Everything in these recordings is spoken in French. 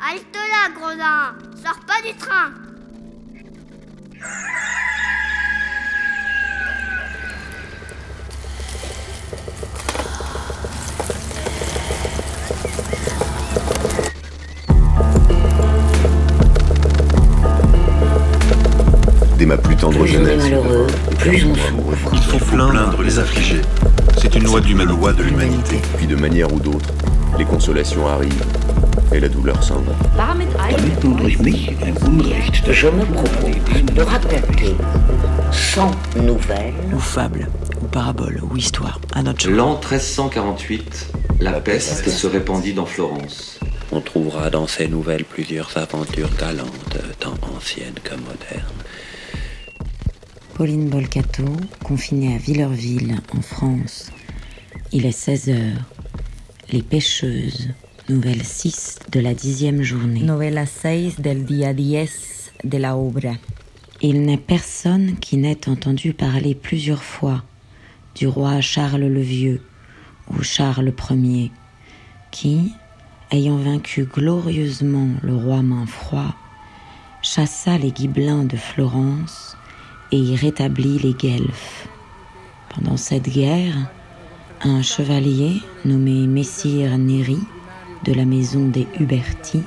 Halte là, gredin Sors pas du train Dès ma plus tendre Plus on est jeunesse, malheureux, plus on souffre. Il faut plaindre les affligés. C'est une loi loi de l'humanité. puis de manière ou d'autre, les consolations arrivent et la douleur s'en va. Damit du durch mich ein Unrecht Je me propose de raconter 100 nouvelles ou fable, ou parabole, ou histoire, à notre. L'an 1348, la peste se répandit dans Florence. On trouvera dans ces nouvelles plusieurs aventures galantes, tant anciennes que modernes. Pauline Bolcato, confinée à Villerville, en France. Il est 16 heures. Les pêcheuses, nouvelle 6 de la dixième journée. Novela 6 del día 10 de la obra. Il n'est personne qui n'ait entendu parler plusieurs fois du roi Charles le Vieux ou Charles Ier, qui, ayant vaincu glorieusement le roi Mainfroid, chassa les Gibelins de Florence et y rétablit les Guelfes. Pendant cette guerre, un chevalier nommé Messire Néri de la maison des Huberti,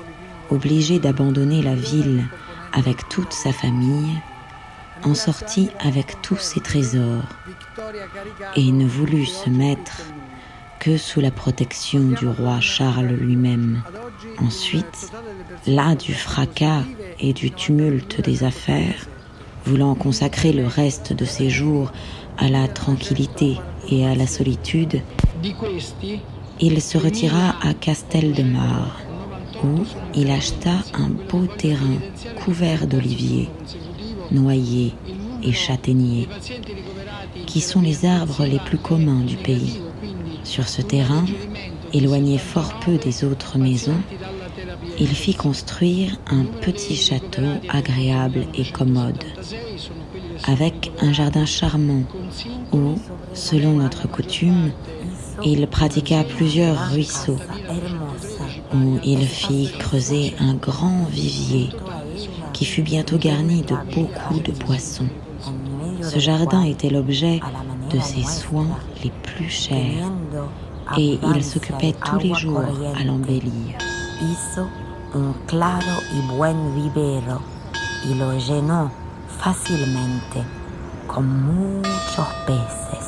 obligé d'abandonner la ville avec toute sa famille, en sortit avec tous ses trésors et ne voulut se mettre que sous la protection du roi Charles lui-même. Ensuite, là du fracas et du tumulte des affaires, voulant consacrer le reste de ses jours à la tranquillité et à la solitude, il se retira à Castel-de-Mar, où il acheta un beau terrain couvert d'oliviers, noyers et châtaigniers, qui sont les arbres les plus communs du pays. Sur ce terrain, éloigné fort peu des autres maisons, il fit construire un petit château agréable et commode, avec un jardin charmant où, selon notre coutume, il pratiqua plusieurs ruisseaux, où il fit creuser un grand vivier qui fut bientôt garni de beaucoup de poissons. Ce jardin était l'objet de ses soins les plus chers et il s'occupait tous les jours à l'embellir. Un vivero y lo llenó con muchos peces.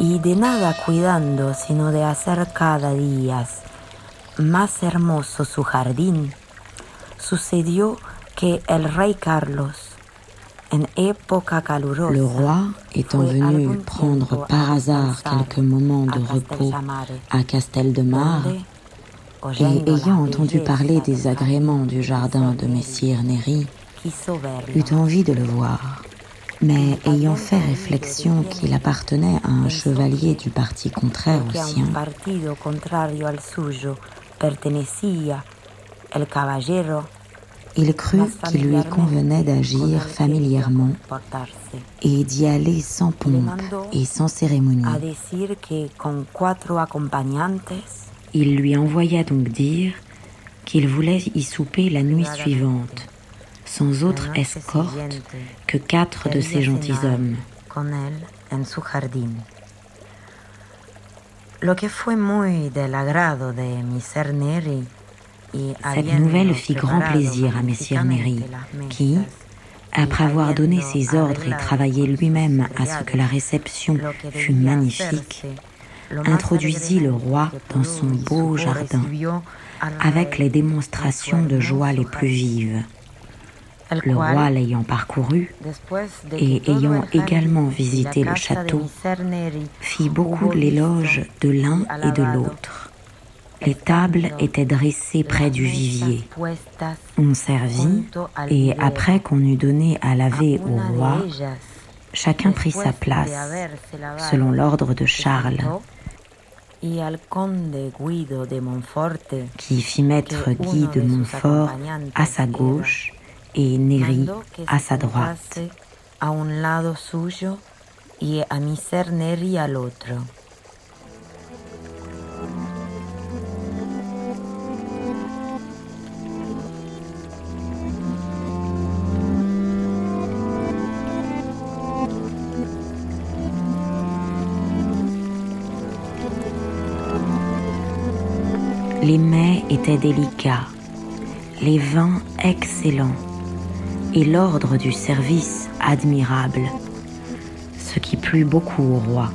Y de nada cuidando, sino de hacer cada día más hermoso su jardín, sucedió que el rey Carlos, en época calurosa, Le roi étant venu prendre par hasard quelques moments de repos à Castel-de-Mar, et ayant entendu parler des agréments du jardin de Messire Néri, eut envie de le voir. Mais ayant fait réflexion qu'il appartenait à un chevalier du parti contraire au sien, il crut qu'il lui convenait d'agir familièrement et d'y aller sans pompe et sans cérémonie. Il lui envoya donc dire qu'il voulait y souper la nuit suivante, sans autre escorte que quatre de ces gentilshommes. Neri Cette nouvelle fit grand plaisir à Messire las qui, après avoir donné ses ordres et travaillé lui-même à ce que la réception fût magnifique, introduisit le roi dans son beau jardin, avec les démonstrations de joie les plus vives. Le roi l'ayant parcouru, et ayant également visité le château, fit beaucoup l'éloge de l'un et de l'autre. Les tables étaient dressées près du vivier. On servit, et après qu'on eut donné à laver au roi, chacun prit sa place, selon l'ordre de Charles, qui fit mettre Guy de Montfort à sa gauche et que à sa droite. a un lado suyo y a Miser Neri al otro. Les mets étaient délicats, les vins excellents et l'ordre du service admirable, ce qui plut beaucoup au roi.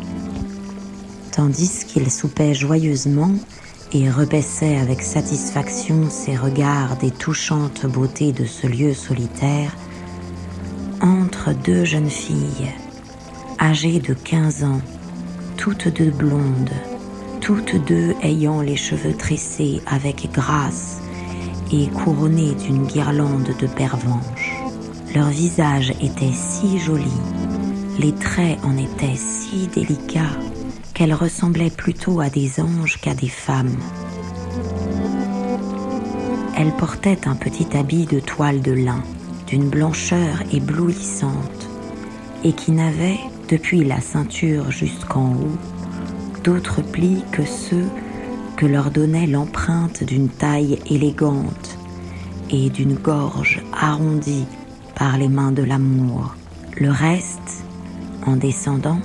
Tandis qu'il soupait joyeusement et repaissait avec satisfaction ses regards des touchantes beautés de ce lieu solitaire, entre deux jeunes filles, âgées de quinze ans, toutes deux blondes, toutes deux ayant les cheveux tressés avec grâce et couronnés d'une guirlande de pervenches. Leur visage était si joli, les traits en étaient si délicats qu'elles ressemblaient plutôt à des anges qu'à des femmes. Elles portaient un petit habit de toile de lin, d'une blancheur éblouissante, et qui n'avait, depuis la ceinture jusqu'en haut, d'autres plis que ceux que leur donnait l'empreinte d'une taille élégante et d'une gorge arrondie par les mains de l'amour. Le reste, en descendant,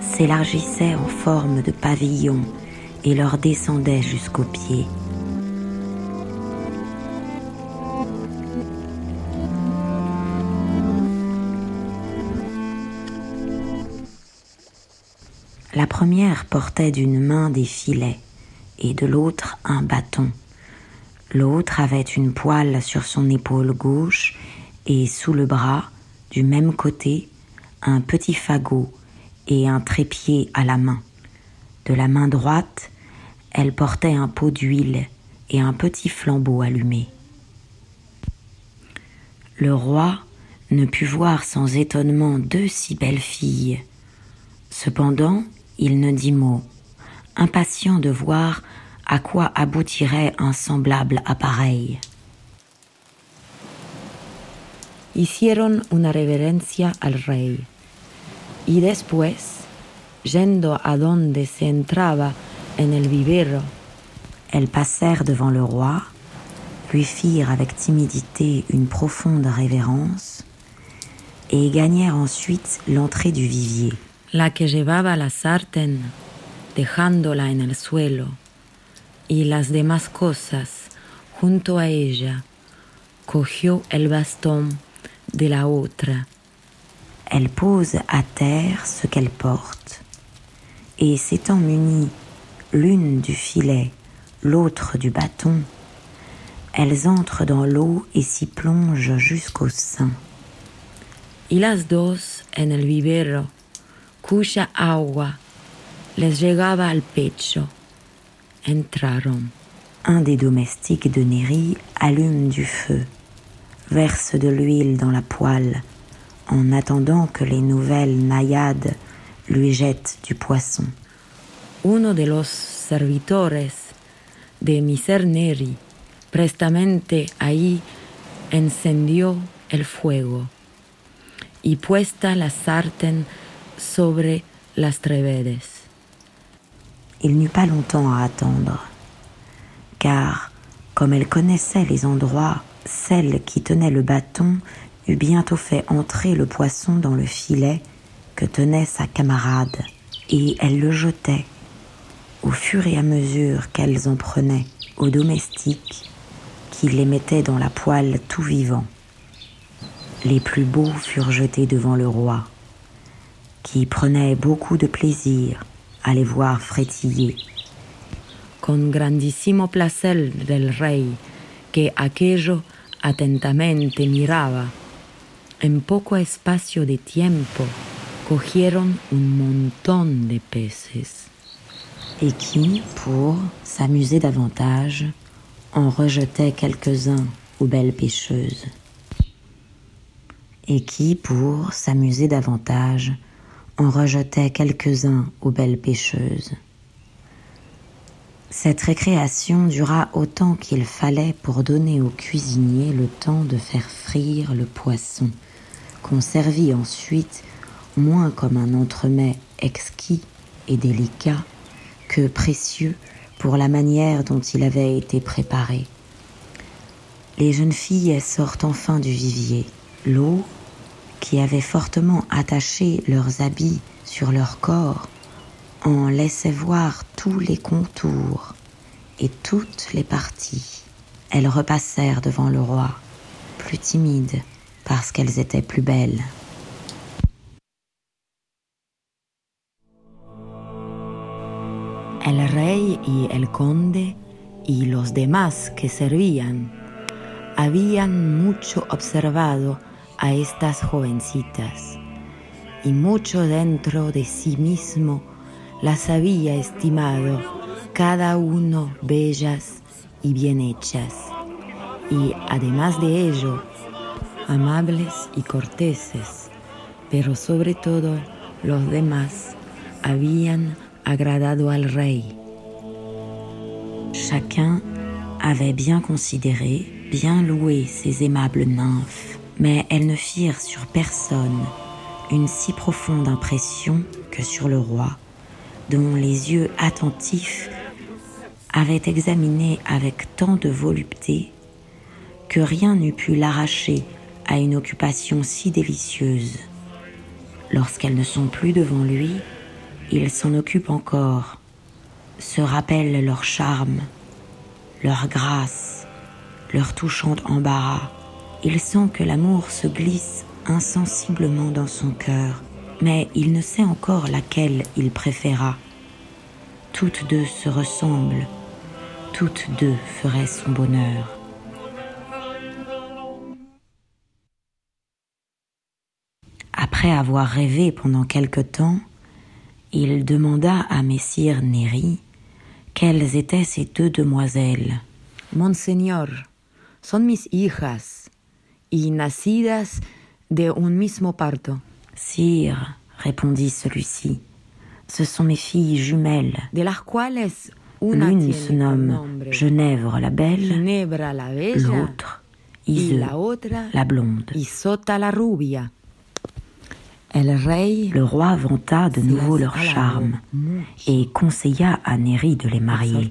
s'élargissait en forme de pavillon et leur descendait jusqu'aux pieds. La première portait d'une main des filets et de l'autre un bâton. L'autre avait une poêle sur son épaule gauche et sous le bras, du même côté, un petit fagot et un trépied à la main. De la main droite, elle portait un pot d'huile et un petit flambeau allumé. Le roi ne put voir sans étonnement deux si belles filles. Cependant, il ne dit mot, impatient de voir à quoi aboutirait un semblable appareil. Hicieron una reverencia al rey y después, yendo a donde se entraba en el vivero, elles passèrent devant le roi, lui firent avec timidité une profonde révérence et gagnèrent ensuite l'entrée du vivier. La que llevaba la sartén, dejándola en el suelo, y las demás cosas junto a ella, cogió el bastón de la otra. Elle pose à terre ce qu'elle porte, et s'étant munie l'une du filet, l'autre du bâton, elles entrent dans l'eau et s'y plongent jusqu'au sein. Y las dos en el vivero, cuya agua les llegaba al pecho, entraron. Un des domestiques de Néry allume du feu, verse de l'huile dans la poêle, en attendant que les nouvelles naïades lui jettent du poisson. Uno de los servitores de Miser Neri prestamente ahí encendió el fuego y puesta la sartén sobre las trevedes. Il n'eut pas longtemps à attendre, car, comme elle connaissait les endroits, celle qui tenait le bâton eut bientôt fait entrer le poisson dans le filet que tenait sa camarade, et elle le jetait, au fur et à mesure qu'elles en prenaient, aux domestiques, qui les mettaient dans la poêle tout vivant. Les plus beaux furent jetés devant le roi, qui prenait beaucoup de plaisir à les voir frétiller. Con grandissimo placer del rey, que aquello atentamente miraba, en poco espacio de tiempo cogieron un montón de peces. Et qui, pour s'amuser davantage, en rejetait quelques-uns aux belles pêcheuses. Et qui, pour s'amuser davantage, en rejetait quelques-uns aux belles pêcheuses. Cette récréation dura autant qu'il fallait pour donner au cuisinier le temps de faire frire le poisson, qu'on servit ensuite moins comme un entremets exquis et délicat que précieux pour la manière dont il avait été préparé. Les jeunes filles sortent enfin du vivier. L'eau, qui avait fortement attaché leurs habits sur leur corps, en laissait voir tous les contours et toutes les parties. Elles repassèrent devant le roi, plus timides parce qu'elles étaient plus belles. El rey y el conde y los demás que servían habían mucho observado a estas jovencitas y mucho dentro de sí mismo las había estimado. Cada uno bellas y bien hechas. Y además de ello amables y corteses. Pero sobre todo los demás habían agradado al rey. Chacun avait bien considéré, bien loué ces aimables nymphes, mais elles ne firent sur personne une si profonde impression que sur le roi, dont les yeux attentifs avaient examiné avec tant de volupté que rien n'eût pu l'arracher à une occupation si délicieuse. Lorsqu'elles ne sont plus devant lui, il s'en occupe encore, se rappelle leur charme, leur grâce, leur touchant embarras. Il sent que l'amour se glisse insensiblement dans son cœur, mais il ne sait encore laquelle il préféra. Toutes deux se ressemblent, toutes deux feraient son bonheur. Après avoir rêvé pendant quelque temps, il demanda à Messire Neri quelles étaient ces deux demoiselles. Monseigneur, son mis hijas y nacidas de un mismo parto. Sire, répondit celui-ci, ce sont mes filles jumelles, l'une se nomme Genèvre la belle, l'autre Ise la blonde. la rubia. Le roi vanta de nouveau leur charme et conseilla à Neri de les marier.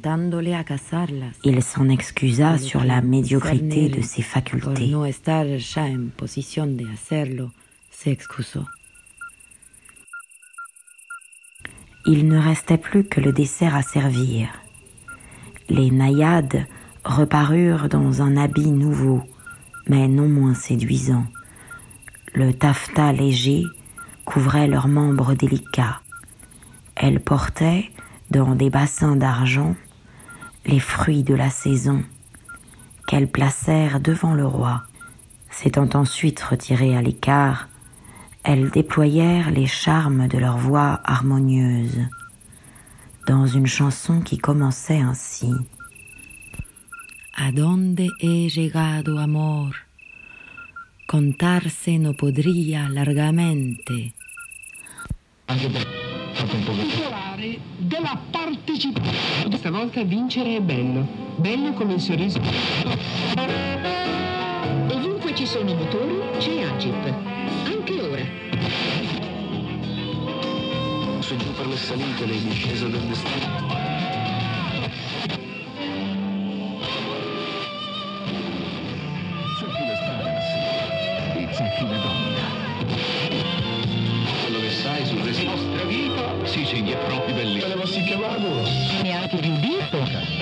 Il s'en excusa sur la médiocrité de ses facultés. Il ne restait plus que le dessert à servir. Les naïades reparurent dans un habit nouveau, mais non moins séduisant. Le taffetas léger couvrait leurs membres délicats. Elles portaient, dans des bassins d'argent, les fruits de la saison, qu'elles placèrent devant le roi. S'étant ensuite retirées à l'écart, elles déployèrent les charmes de leur voix harmonieuse, dans une chanson qui commençait ainsi. Adonde he llegado amor? contarse no podría largamente. Della partecipazione. Questa volta vincere è bello, bello come il sorriso. Ovunque ci sono motori, c'è Agip. Se giù per le salite le discese del destino. fine donna. Quello che sai sul resto della nostra vita, sì, sì, è proprio bellissimo. Te ne chiamato? Neanche riudito.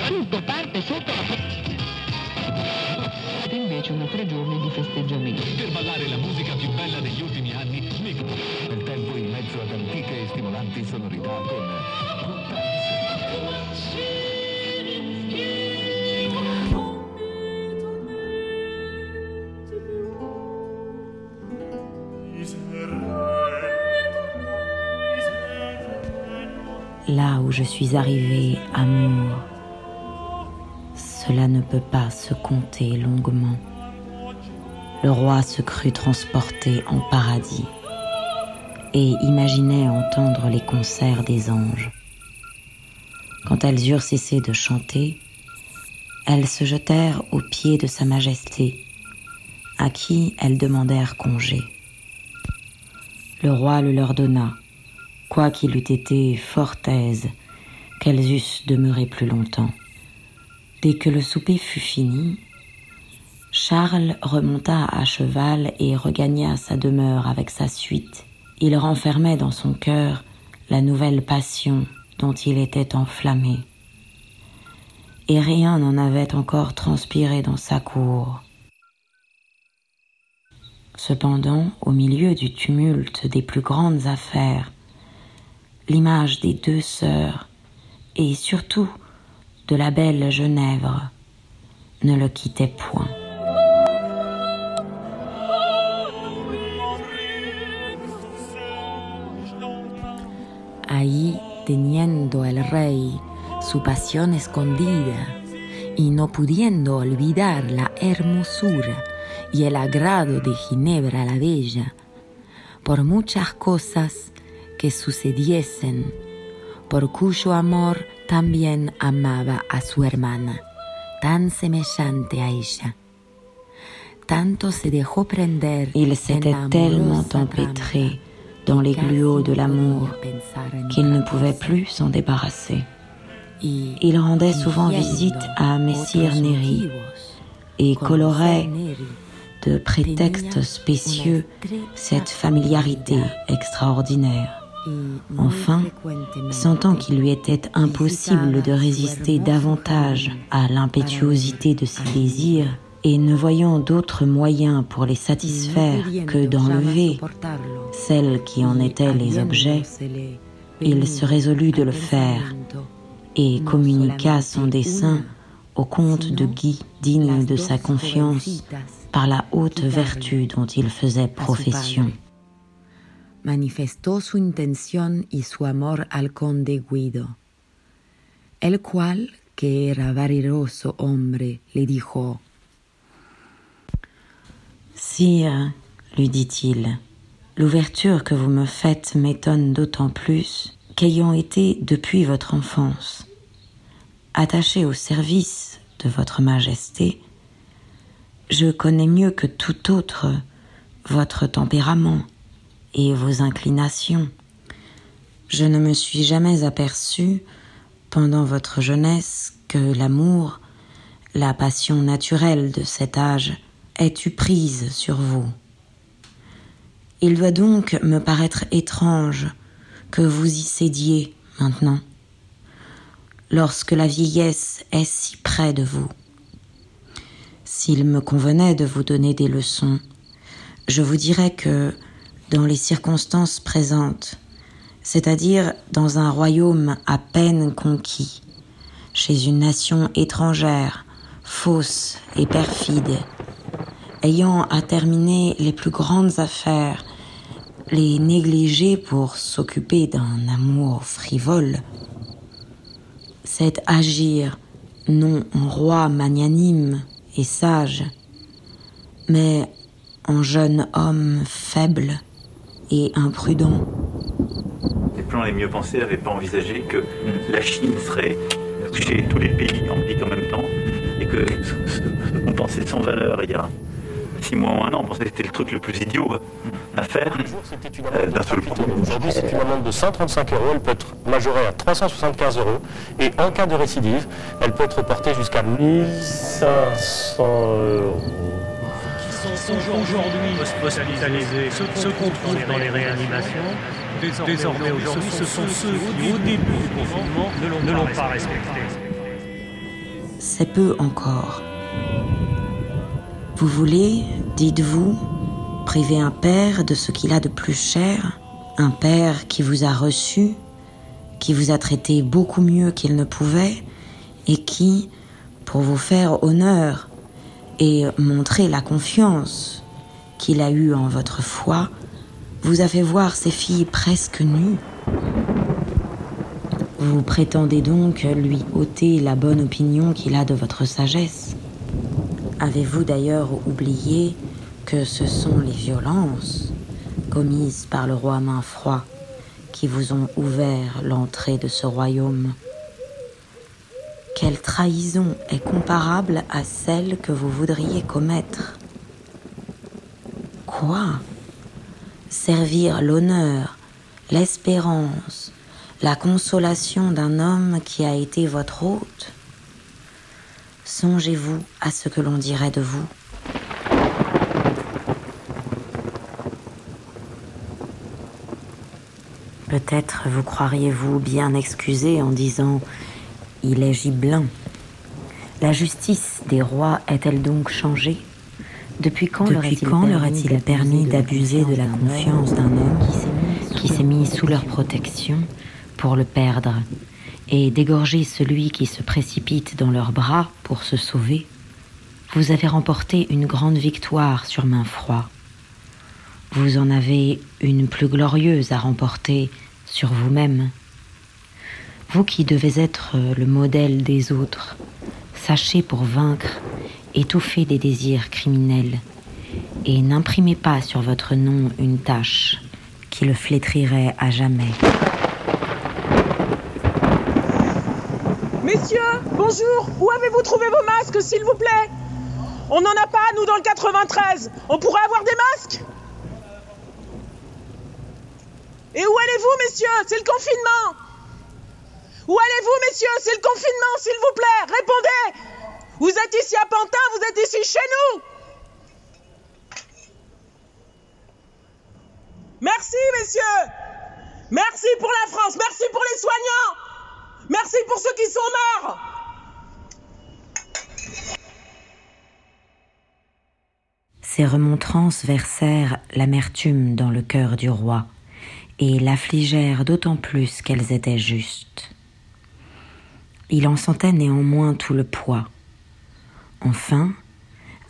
Tutto parte sotto la invece una tre giorni di festeggiamento. Per ballare la musica più bella degli ultimi anni, mezzo e là où je suis arrivé, amour, cela ne peut pas se compter longuement. Le roi se crut transporté en paradis et imaginait entendre les concerts des anges. Quand elles eurent cessé de chanter, elles se jetèrent aux pieds de Sa Majesté, à qui elles demandèrent congé. Le roi le leur donna, quoiqu'il eût été fort aise qu'elles eussent demeuré plus longtemps. Dès que le souper fut fini, Charles remonta à cheval et regagna sa demeure avec sa suite. Il renfermait dans son cœur la nouvelle passion dont il était enflammé. Et rien n'en avait encore transpiré dans sa cour. Cependant, au milieu du tumulte des plus grandes affaires, l'image des deux sœurs et surtout de la belle Genèvre ne le quittait point. Ahí, teniendo el rey su pasión escondida y no pudiendo olvidar la hermosura y el agrado de Ginebra la Bella, por muchas cosas que sucediesen, por cuyo amor también amaba a su hermana, tan semejante a ella. Tanto se dejó prender. Il s'était tellement empêtré dans les gluaux de l'amour qu'il ne pouvait plus s'en débarrasser. Il rendait souvent visite à Messire Neri et colorait de prétextes spécieux cette familiarité extraordinaire. Enfin, sentant qu'il lui était impossible de résister davantage à l'impétuosité de ses désirs, et ne voyant d'autres moyens pour les satisfaire que d'enlever celles qui en étaient les objets, il se résolut de le faire. et communiqua son dessein au comte de Guy, digne de sa confiance par la haute vertu dont il faisait profession. Manifestó su intención y su amor al conde Guido, el cual, que era valeroso hombre, le dijo Sire, lui dit-il, l'ouverture que vous me faites m'étonne d'autant plus qu'ayant été depuis votre enfance attaché au service de votre majesté, je connais mieux que tout autre votre tempérament et vos inclinations. Je ne me suis jamais aperçu pendant votre jeunesse que l'amour, la passion naturelle de cet âge, eu prise sur vous? Il doit donc me paraître étrange que vous y cédiez maintenant, lorsque la vieillesse est si près de vous. S'il me convenait de vous donner des leçons, je vous dirais que, dans les circonstances présentes, c'est-à-dire dans un royaume à peine conquis, chez une nation étrangère, fausse et perfide, ayant à terminer les plus grandes affaires, les négliger pour s'occuper d'un amour frivole, c'est agir non en roi magnanime et sage, mais en jeune homme faible et imprudent. Les plans les mieux pensés n'avaient pas envisagé que la Chine serait chez tous les pays en en même temps et que qu'on pensait sans valeur il y a six mois ou un an, on pensait que c'était le truc le plus idiot à faire euh, d'un seul coup. Aujourd'hui, c'est une amende de 135 euros. Elle peut être majorée à 375 euros. Et en cas de récidive, elle peut être portée jusqu'à 1500 euros. Aujourd'hui hospitalisés, ceux qu'on trouve dans les réanimations, désormais aujourd'hui, ce sont ceux qui, au début du confinement, ne l'ont pas respecté. C'est peu encore. Vous voulez, dites-vous, priver un père de ce qu'il a de plus cher, un père qui vous a reçu, qui vous a traité beaucoup mieux qu'il ne pouvait, et qui, pour vous faire honneur et montrer la confiance qu'il a eue en votre foi, vous a fait voir ses filles presque nues. Vous prétendez donc lui ôter la bonne opinion qu'il a de votre sagesse. Avez-vous d'ailleurs oublié que ce sont les violences commises par le roi Mainfroid qui vous ont ouvert l'entrée de ce royaume? Quelle trahison est comparable à celle que vous voudriez commettre? Quoi? Servir l'honneur, l'espérance, la consolation d'un homme qui a été votre hôte? Songez-vous à ce que l'on dirait de vous. Peut-être vous croiriez-vous bien excusé en disant Il est gibelin. La justice des rois est-elle donc changée? Depuis quand leur a-t-il permis d'abuser de la confiance d'un homme qui s'est mis sous leur protection pour le perdre? Et d'égorger celui qui se précipite dans leurs bras pour se sauver Vous avez remporté une grande victoire sur main froid. Vous en avez une plus glorieuse à remporter sur vous-même. Vous qui devez être le modèle des autres, sachez pour vaincre, étouffer des désirs criminels, et n'imprimez pas sur votre nom une tache qui le flétrirait à jamais. Messieurs, bonjour, où avez-vous trouvé vos masques, s'il vous plaît? On n'en a pas, nous, dans le 93. On pourrait avoir des masques? Et où allez-vous, messieurs? C'est le confinement! Où allez-vous, messieurs? C'est le confinement, s'il vous plaît! Répondez! Vous êtes ici à Pantin, vous êtes ici chez nous! Merci, messieurs! Merci pour la France, merci pour les soignants! Merci pour ceux qui sont morts Ces remontrances versèrent l'amertume dans le cœur du roi et l'affligèrent d'autant plus qu'elles étaient justes. Il en sentait néanmoins tout le poids. Enfin,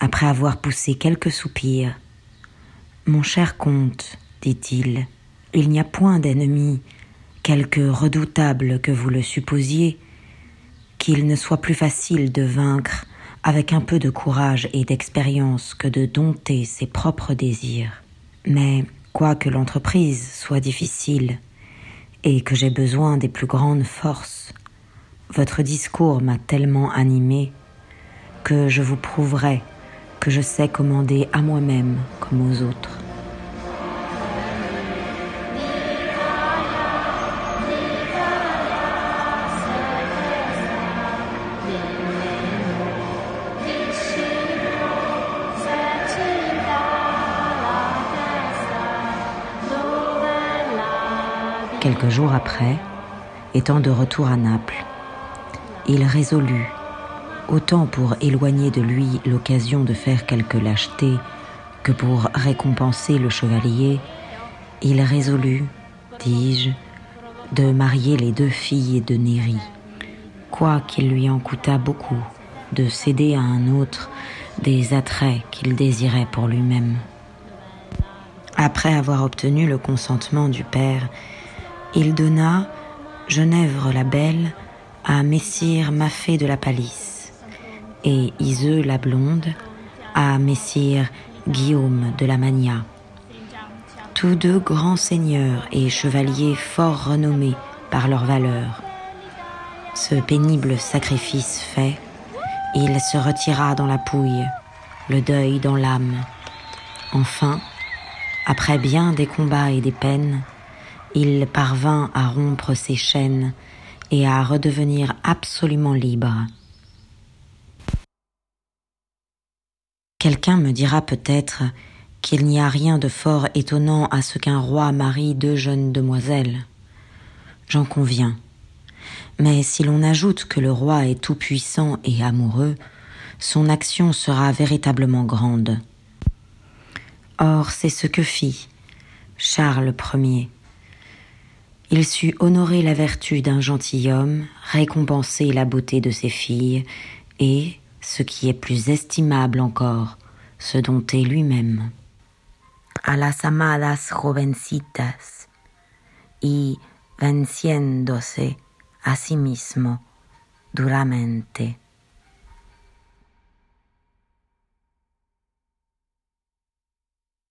après avoir poussé quelques soupirs, Mon cher comte, dit-il, il n'y a point d'ennemi, quelque redoutable que vous le supposiez, qu'il ne soit plus facile de vaincre avec un peu de courage et d'expérience que de dompter ses propres désirs. Mais quoique l'entreprise soit difficile et que j'ai besoin des plus grandes forces, votre discours m'a tellement animé que je vous prouverai que je sais commander à moi-même comme aux autres. Quelques jours après, étant de retour à Naples, il résolut, autant pour éloigner de lui l'occasion de faire quelque lâcheté que pour récompenser le chevalier, il résolut, dis-je, de marier les deux filles de Néri, quoiqu'il lui en coûtât beaucoup de céder à un autre des attraits qu'il désirait pour lui-même. Après avoir obtenu le consentement du père, il donna Genèvre la Belle à Messire Maffé de la Palisse et Iseux la Blonde à Messire Guillaume de la Magna. Tous deux grands seigneurs et chevaliers fort renommés par leur valeur. Ce pénible sacrifice fait, il se retira dans la pouille, le deuil dans l'âme. Enfin, après bien des combats et des peines, il parvint à rompre ses chaînes et à redevenir absolument libre. Quelqu'un me dira peut-être qu'il n'y a rien de fort étonnant à ce qu'un roi marie deux jeunes demoiselles. J'en conviens. Mais si l'on ajoute que le roi est tout-puissant et amoureux, son action sera véritablement grande. Or, c'est ce que fit Charles Ier. Il sut honorer la vertu d'un gentilhomme, récompenser la beauté de ses filles, et, ce qui est plus estimable encore, se dompter lui-même. A las amadas jovencitas, y venciéndose a sí mismo duramente.